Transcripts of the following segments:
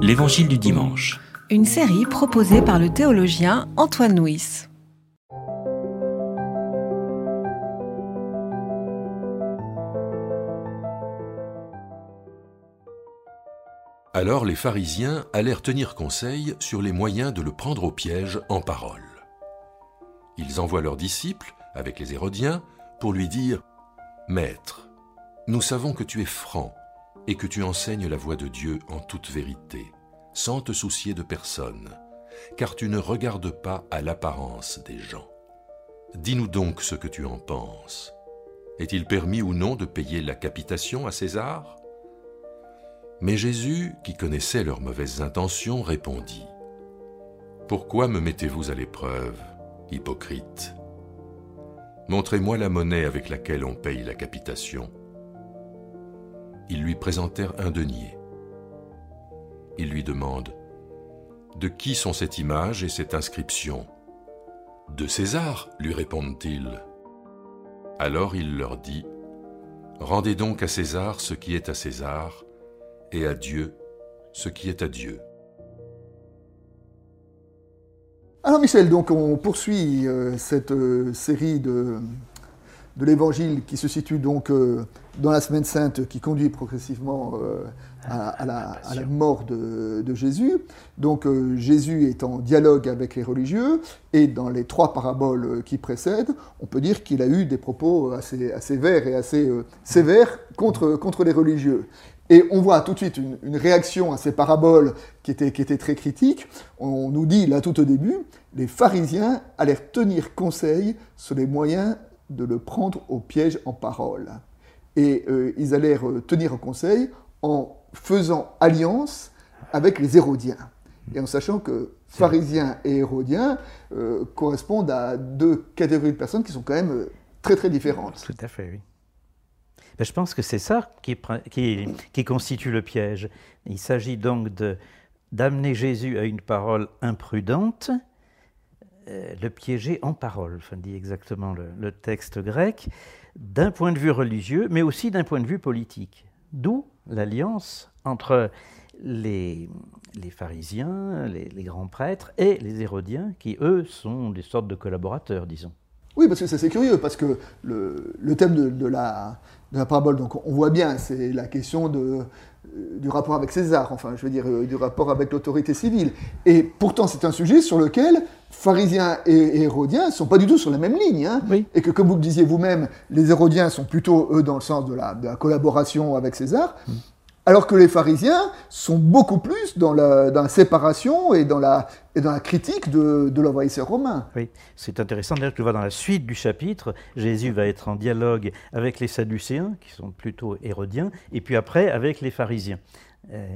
L'Évangile du dimanche. Une série proposée par le théologien Antoine Nuis. Alors les pharisiens allèrent tenir conseil sur les moyens de le prendre au piège en parole. Ils envoient leurs disciples, avec les Hérodiens, pour lui dire Maître, nous savons que tu es franc et que tu enseignes la voie de Dieu en toute vérité, sans te soucier de personne, car tu ne regardes pas à l'apparence des gens. Dis-nous donc ce que tu en penses. Est-il permis ou non de payer la capitation à César? Mais Jésus, qui connaissait leurs mauvaises intentions, répondit Pourquoi me mettez-vous à l'épreuve, hypocrite? Montrez-moi la monnaie avec laquelle on paye la capitation. Ils lui présentèrent un denier. Il lui demande De qui sont cette image et cette inscription De César, lui répondent-ils. Alors il leur dit Rendez donc à César ce qui est à César et à Dieu ce qui est à Dieu. Alors Michel, donc on poursuit euh, cette euh, série de, de l'Évangile qui se situe donc euh, dans la semaine sainte qui conduit progressivement à, la, mort de, de, Jésus. Donc Jésus est en dialogue avec les religieux et dans les trois paraboles qui précèdent, on peut dire qu'il a eu des propos assez, assez verts et assez sévères contre, contre les religieux. Et on voit tout de suite une, réaction à ces paraboles qui étaient, qui très critiques. On nous dit là tout au début, les pharisiens allèrent tenir conseil sur les moyens de le prendre au piège en parole. Et euh, ils allèrent euh, tenir conseil en faisant alliance avec les Hérodiens. Et en sachant que pharisiens et Hérodiens euh, correspondent à deux catégories de personnes qui sont quand même très très différentes. Tout à fait, oui. Ben, je pense que c'est ça qui, qui, constitue le piège. Il s'agit donc d'amener Jésus à une parole imprudente, le piéger en parole, enfin, dit exactement le, texte grec, d'un point de vue religieux, mais aussi d'un point de vue politique. D'où l'alliance entre les, les pharisiens, les, grands prêtres et les hérodiens, qui eux sont des sortes de collaborateurs, disons. Oui, parce que c'est curieux, parce que le, le thème de, de, la, de la parabole. Donc on voit bien, c'est la question de, euh, du rapport avec César, enfin je veux dire euh, du rapport avec l'autorité civile. Et pourtant c'est un sujet sur lequel pharisiens et, hérodiens ne sont pas du tout sur la même ligne. Hein. Et que comme vous le disiez vous-même, les hérodiens sont plutôt, eux, dans le sens de la, de la collaboration avec César. Mm. Alors que les pharisiens sont beaucoup plus dans la, séparation et dans la, critique de, de romain. Oui, c'est intéressant d'ailleurs tu vois dans la suite du chapitre, Jésus va être en dialogue avec les Sadducéens, qui sont plutôt hérodiens, et puis après avec les pharisiens. Euh,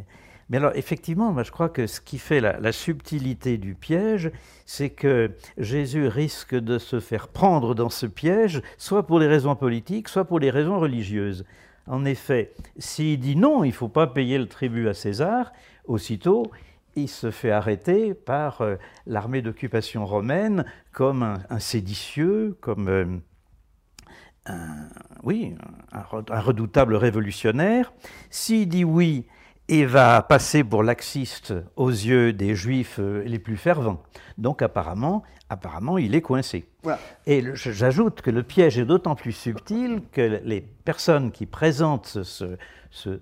mais alors, effectivement, je crois que ce qui fait la, la subtilité du piège, c'est que Jésus risque de se faire prendre dans ce piège, soit pour les raisons politiques, soit pour les raisons religieuses. En effet, s'il dit non, il ne faut pas payer le tribut à César, aussitôt, il se fait arrêter par euh, l'armée d'occupation romaine comme un, séditieux, comme euh, un, oui, un, redoutable révolutionnaire. S'il dit oui, et va passer pour laxiste aux yeux des juifs euh, les plus fervents. Donc apparemment, apparemment il est coincé. Et j'ajoute que le piège est d'autant plus subtil que les personnes qui présentent ce, ce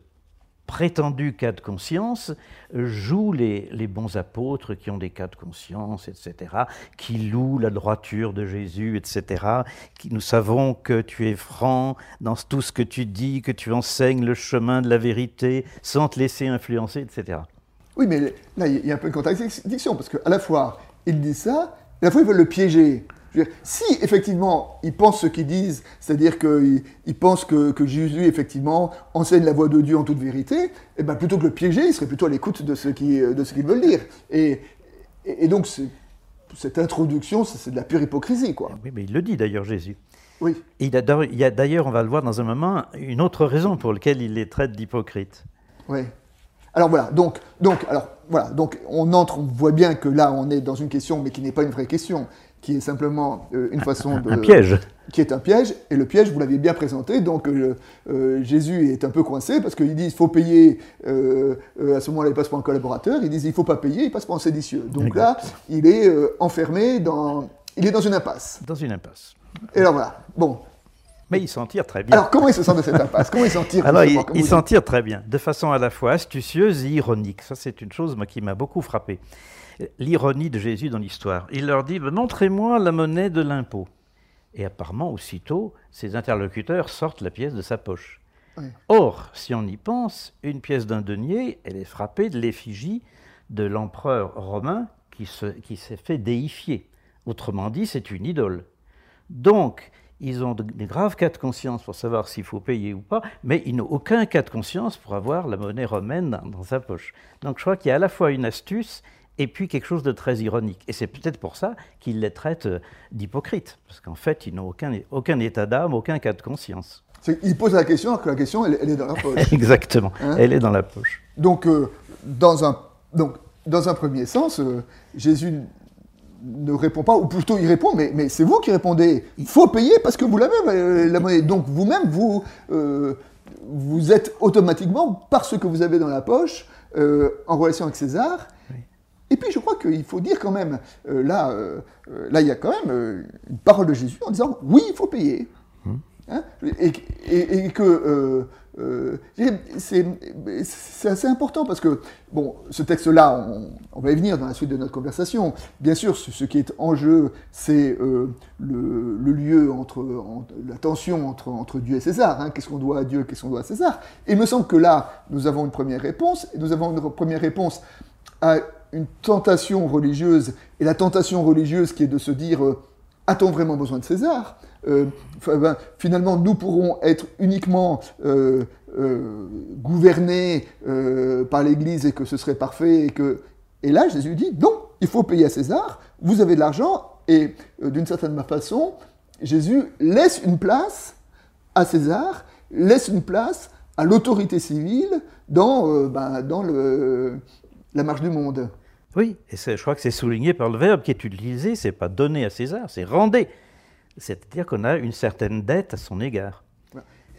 prétendu cas de conscience jouent les, bons apôtres qui ont des cas de conscience, etc., qui louent la droiture de Jésus, etc., qui, nous savons que tu es franc dans tout ce que tu dis, que tu enseignes le chemin de la vérité sans te laisser influencer, etc. Oui, mais là, il y a un peu de contradiction, parce qu'à la fois, il dit ça, à la fois, ils veulent le piéger si effectivement ils pensent ce qu'ils disent, c'est-à-dire qu'ils pensent que, Jésus effectivement enseigne la voie de Dieu en toute vérité, eh ben, plutôt que le piéger, ils seraient plutôt à l'écoute de ce qu'ils veulent dire. Et, donc cette introduction, c'est de la pure hypocrisie. Quoi. Oui, mais il le dit d'ailleurs Jésus. Oui. il y a d'ailleurs, on va le voir dans un moment, une autre raison pour laquelle il les traite d'hypocrites. Oui. Alors voilà, donc, donc, alors, voilà, donc on entre, on voit bien que là on est dans une question, mais qui n'est pas une vraie question, qui est simplement euh, une façon de... Un piège. Qui est un piège, et le piège, vous l'aviez bien présenté, donc euh, euh, Jésus est un peu coincé, parce qu'il dit il faut payer, à ce moment-là il passe pour un collaborateur, il dit il faut pas payer, il passe pour un séditieux. Donc là, il est enfermé dans... Il est dans une impasse. Dans une impasse. Et alors voilà, bon. Mais il s'en tire très bien. Alors comment il se sent de cette impasse? Comment il s'en tire Alors, il, justement, comme il vous s'en dites? tire très bien, de façon à la fois astucieuse et ironique. Ça, c'est une chose moi, qui m'a beaucoup frappé. L'ironie de Jésus dans l'histoire. Il leur dit Montrez-moi la monnaie de l'impôt. Et apparemment, aussitôt, ses interlocuteurs sortent la pièce de sa poche. Oui. Or, si on y pense, une pièce d'un denier, elle est frappée de l'effigie de l'empereur romain qui, se- qui s'est fait déifier. Autrement dit, c'est une idole. Donc, ils ont de- des graves cas de conscience pour savoir s'il faut payer ou pas, mais ils n'ont aucun cas de conscience pour avoir la monnaie romaine dans, sa poche. Donc, je crois qu'il y a à la fois une astuce et puis quelque chose de très ironique. Et c'est peut-être pour ça qu'ils les traitent euh, d'hypocrites, parce qu'en fait, ils n'ont aucun, aucun état d'âme, aucun cas de conscience. C'est- Il pose la question alors que la question, elle, elle est dans la poche. Exactement. Hein Elle est dans la poche. Donc, euh, dans, un, donc dans un premier sens, euh, Jésus ne répond pas, ou plutôt il répond, mais, mais c'est vous qui répondez. Il faut payer parce que vous l'avez, euh, la monnaie. Donc vous-même, vous, euh, vous êtes automatiquement, parce que vous avez dans la poche, euh, en relation avec César. Et puis je crois qu'il faut dire quand même, là, là il y a quand même une parole de Jésus en disant oui, il faut payer. Hein et, et- et que euh, c'est assez important parce que, bon, ce texte-là, on, va y venir dans la suite de notre conversation. Bien sûr, ce, qui est en jeu, c'est euh, le, lieu entre, la tension entre, Dieu et César. hein. Qu'est-ce qu'on doit à Dieu, qu'est-ce qu'on doit à César? Et il me semble que là, nous avons une première réponse, et nous avons une première réponse à une tentation religieuse, et la tentation religieuse qui est de se dire euh, a-t-on vraiment besoin de César? Finalement, nous pourrons être uniquement euh, euh, gouvernés euh, par l'Église et que ce serait parfait. Et, là, Jésus dit non, il faut payer à César, vous avez de l'argent, et euh, d'une certaine façon, Jésus laisse une place à César, laisse une place à l'autorité civile dans, euh, ben, la marche du monde. Oui, et je crois que c'est souligné par le verbe qui est utilisé, c'est pas donner à César, c'est rendez. C'est-à-dire qu'on a une certaine dette à son égard.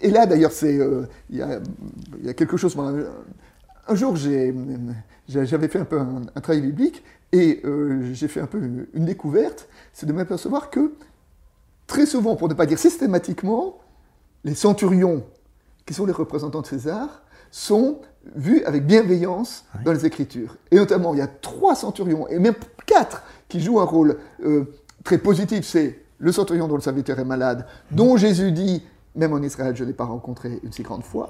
Et là, d'ailleurs, euh, il y, a, il y a quelque chose. un jour, j'avais fait un peu un, un travail biblique et euh, j'ai fait un peu une, une découverte, c'est de m'apercevoir que très souvent, pour ne pas dire systématiquement, les centurions, qui sont les représentants de César, sont vus avec bienveillance dans les Écritures. Et notamment, il y a trois centurions, et même quatre, qui jouent un rôle euh, très positif. C'est le centurion dont le serviteur est malade, dont Jésus dit, même en Israël, je ne l'ai pas rencontré une si grande fois.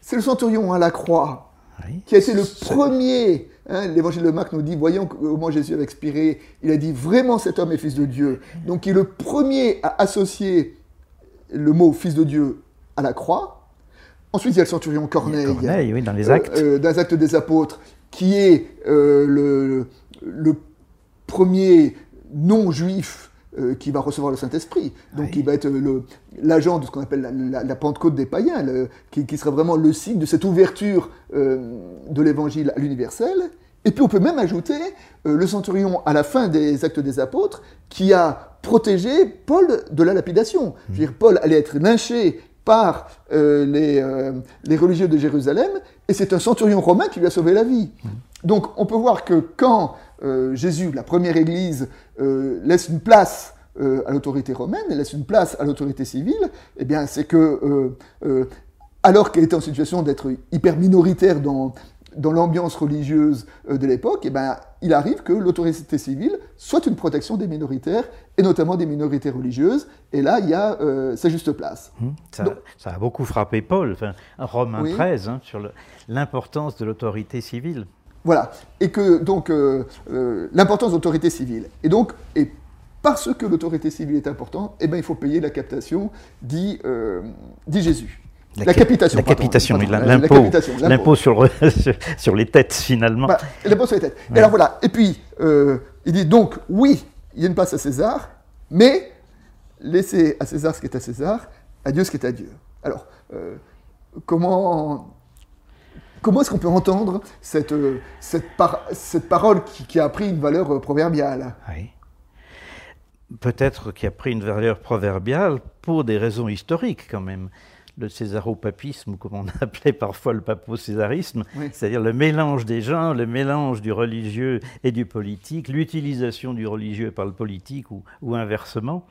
C'est le centurion à la croix, Oui. qui a été le premier. hein, L'évangile de Marc nous dit, voyons au moment Jésus avait expiré, il a dit vraiment cet homme est fils de Dieu. Donc il est le premier à associer le mot fils de Dieu à la croix. Ensuite, il y a le centurion Corneille, Corneille, oui, dans les euh, actes. euh, dans les actes des apôtres, qui est euh, le, le premier non-juif euh, qui va recevoir le Saint-Esprit. Donc, Oui. qui va être le- l'agent de ce qu'on appelle la, la- la Pentecôte des païens, le- qui, qui sera vraiment le signe de cette ouverture euh, de l'évangile à l'universel. Et puis, on peut même ajouter euh, le centurion à la fin des actes des apôtres, qui a protégé Paul de la lapidation. Je veux dire, Paul allait être lynché par euh, les, euh, les religieux de Jérusalem, et c'est un centurion romain qui lui a sauvé la vie. Donc on peut voir que quand euh, Jésus, la première Église, euh, laisse une place euh, à l'autorité romaine, et laisse une place à l'autorité civile, eh bien c'est que, euh, euh, alors qu'elle était en situation d'être hyper minoritaire dans, dans l'ambiance religieuse euh, de l'époque, eh ben, il arrive que l'autorité civile soit une protection des minoritaires, et notamment des minorités religieuses, et là il y a euh, sa juste place. Hum, Ça, donc- ça a beaucoup frappé Paul, enfin, Romain Oui. 13, hein, sur l'importance de l'autorité civile. Voilà. Et que donc euh, euh, l'importance de l'autorité civile. Et donc, et parce que l'autorité civile est importante, eh ben, il faut payer la captation, dit, euh, dit Jésus. La. La capitation, la- capitation, l'impôt. L'impôt sur, sur- les têtes, finalement. L'impôt sur les têtes. Ouais. Et alors voilà. Et puis, il dit donc, oui, il y a une place à César, mais laissez à César ce qui est à César, à Dieu ce qui est à Dieu. Alors, comment, comment est-ce qu'on peut entendre cette, cette, cette parole qui, a pris une valeur proverbiale? Oui. Peut-être qui a pris une valeur proverbiale pour des raisons historiques quand même le césaropapisme, comme on appelait parfois le papo-césarisme, c'est-à-dire le mélange des gens, le mélange du religieux et du politique, l'utilisation du religieux par le politique ou, inversement,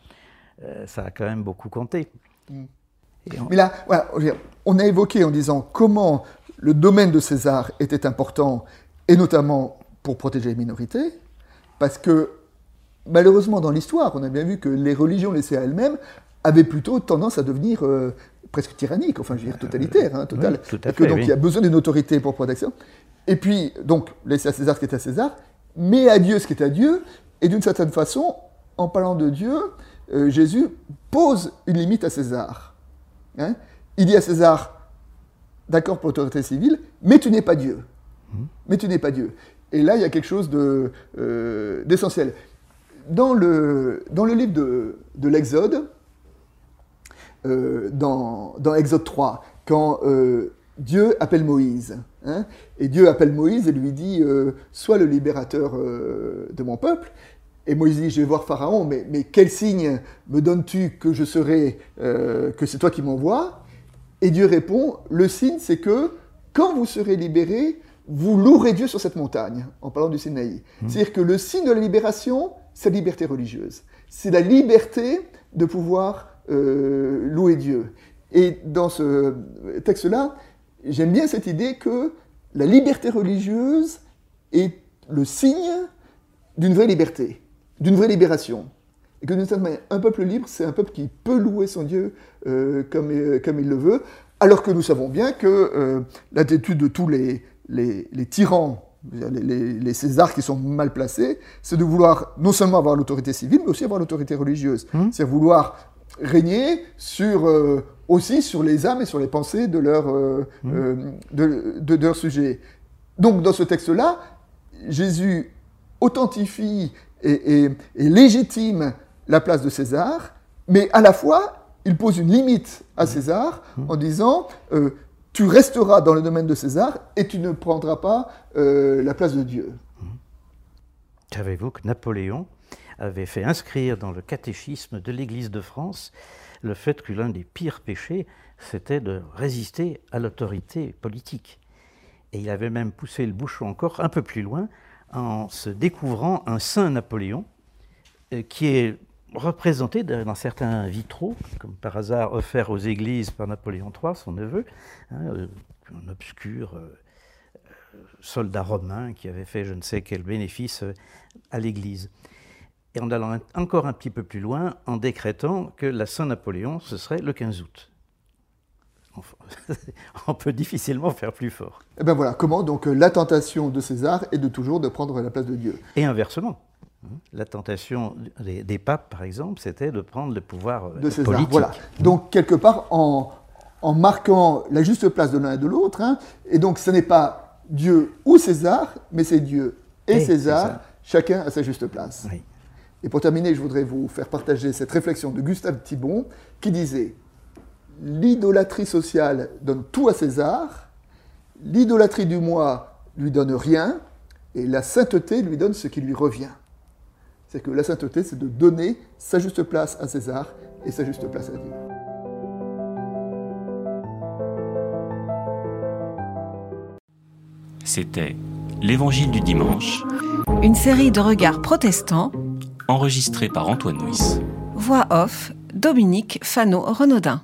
euh, ça a quand même beaucoup compté. Mm. Mais là, on a évoqué en disant comment le domaine de César était important, et notamment pour protéger les minorités, parce que malheureusement dans l'histoire, on a bien vu que les religions laissées à elles-mêmes avaient plutôt tendance à devenir euh, presque tyrannique, enfin je veux dire totalitaire, hein, total. que donc il y a besoin d'une autorité pour protection. Et puis, donc, laisser à César ce qui est à César, mais à Dieu ce qui est à Dieu, et d'une certaine façon, en parlant de Dieu, euh, Jésus pose une limite à César. Hein. il dit à César, d'accord pour l'autorité civile, mais tu n'es pas Dieu. Mmh. Mais tu n'es pas Dieu. Et là, il y a quelque chose euh, d'essentiel. dans, le, dans le livre de, de l'Exode, euh, dans, dans, Exode 3, quand euh, Dieu appelle Moïse. Hein, et Dieu appelle Moïse et lui dit Sois le libérateur de mon peuple. Et Moïse dit Je vais voir Pharaon, mais, mais quel signe me donnes-tu que je serai, que c'est toi qui m'envoies Et Dieu répond Le signe, c'est que quand vous serez libérés, vous louerez Dieu sur cette montagne, en parlant du Sinaï. Mmh. C'est-à-dire que le signe de la libération, c'est la liberté religieuse. C'est la liberté de pouvoir euh, louer Dieu. Et dans ce texte-là, j'aime bien cette idée que la liberté religieuse est le signe d'une vraie liberté, d'une vraie libération. Et que d'une certaine manière, un peuple libre, c'est un peuple qui peut louer son Dieu euh, comme, euh, comme, il le veut, alors que nous savons bien que l'attitude de tous les, les, tyrans, les, les, Césars qui sont mal placés, c'est de vouloir non seulement avoir l'autorité civile, mais aussi avoir l'autorité religieuse. Mmh. C'est vouloir régner sur, euh, aussi sur les âmes et sur les pensées de leurs euh, mmh. euh, de, de, sujets. Donc dans ce texte-là, Jésus authentifie et, légitime la place de César, mais à la fois, il pose une limite à mmh. César mmh. en disant tu resteras dans le domaine de César et tu ne prendras pas la place de Dieu. Savez-vous que Napoléon avait fait inscrire dans le catéchisme de l'Église de France le fait que l'un des pires péchés, c'était de résister à l'autorité politique. Et il avait même poussé le bouchon encore un peu plus loin en se découvrant un saint Napoléon euh, qui est représenté dans certains vitraux, comme par hasard offert aux églises par Napoléon III, son neveu, hein, euh, un obscur euh, soldat romain qui avait fait je ne sais quel bénéfice à l'Église et en allant encore un petit peu plus loin, en décrétant que la Saint-Napoléon, ce serait le 15 août. On peut difficilement faire plus fort. Et eh ben voilà, comment donc euh, la tentation de César est de toujours de prendre la place de Dieu? Et inversement. Hein, la tentation des, papes, par exemple, c'était de prendre le pouvoir euh, de César. Politique. Voilà. Donc, quelque part, en, en marquant la juste place de l'un et de l'autre, hein, et donc ce n'est pas Dieu ou César, mais c'est Dieu et, César, chacun à sa juste place. Oui. Et pour terminer, je voudrais vous faire partager cette réflexion de Gustave Thibon qui disait L'idolâtrie sociale donne tout à César, l'idolâtrie du moi lui donne rien, et la sainteté lui donne ce qui lui revient. C'est que la sainteté, c'est de donner sa juste place à César et sa juste place à Dieu. C'était l'Évangile du dimanche. Une série de regards protestants enregistré par Antoine Nuis. Voix off, Dominique Fano-Renaudin.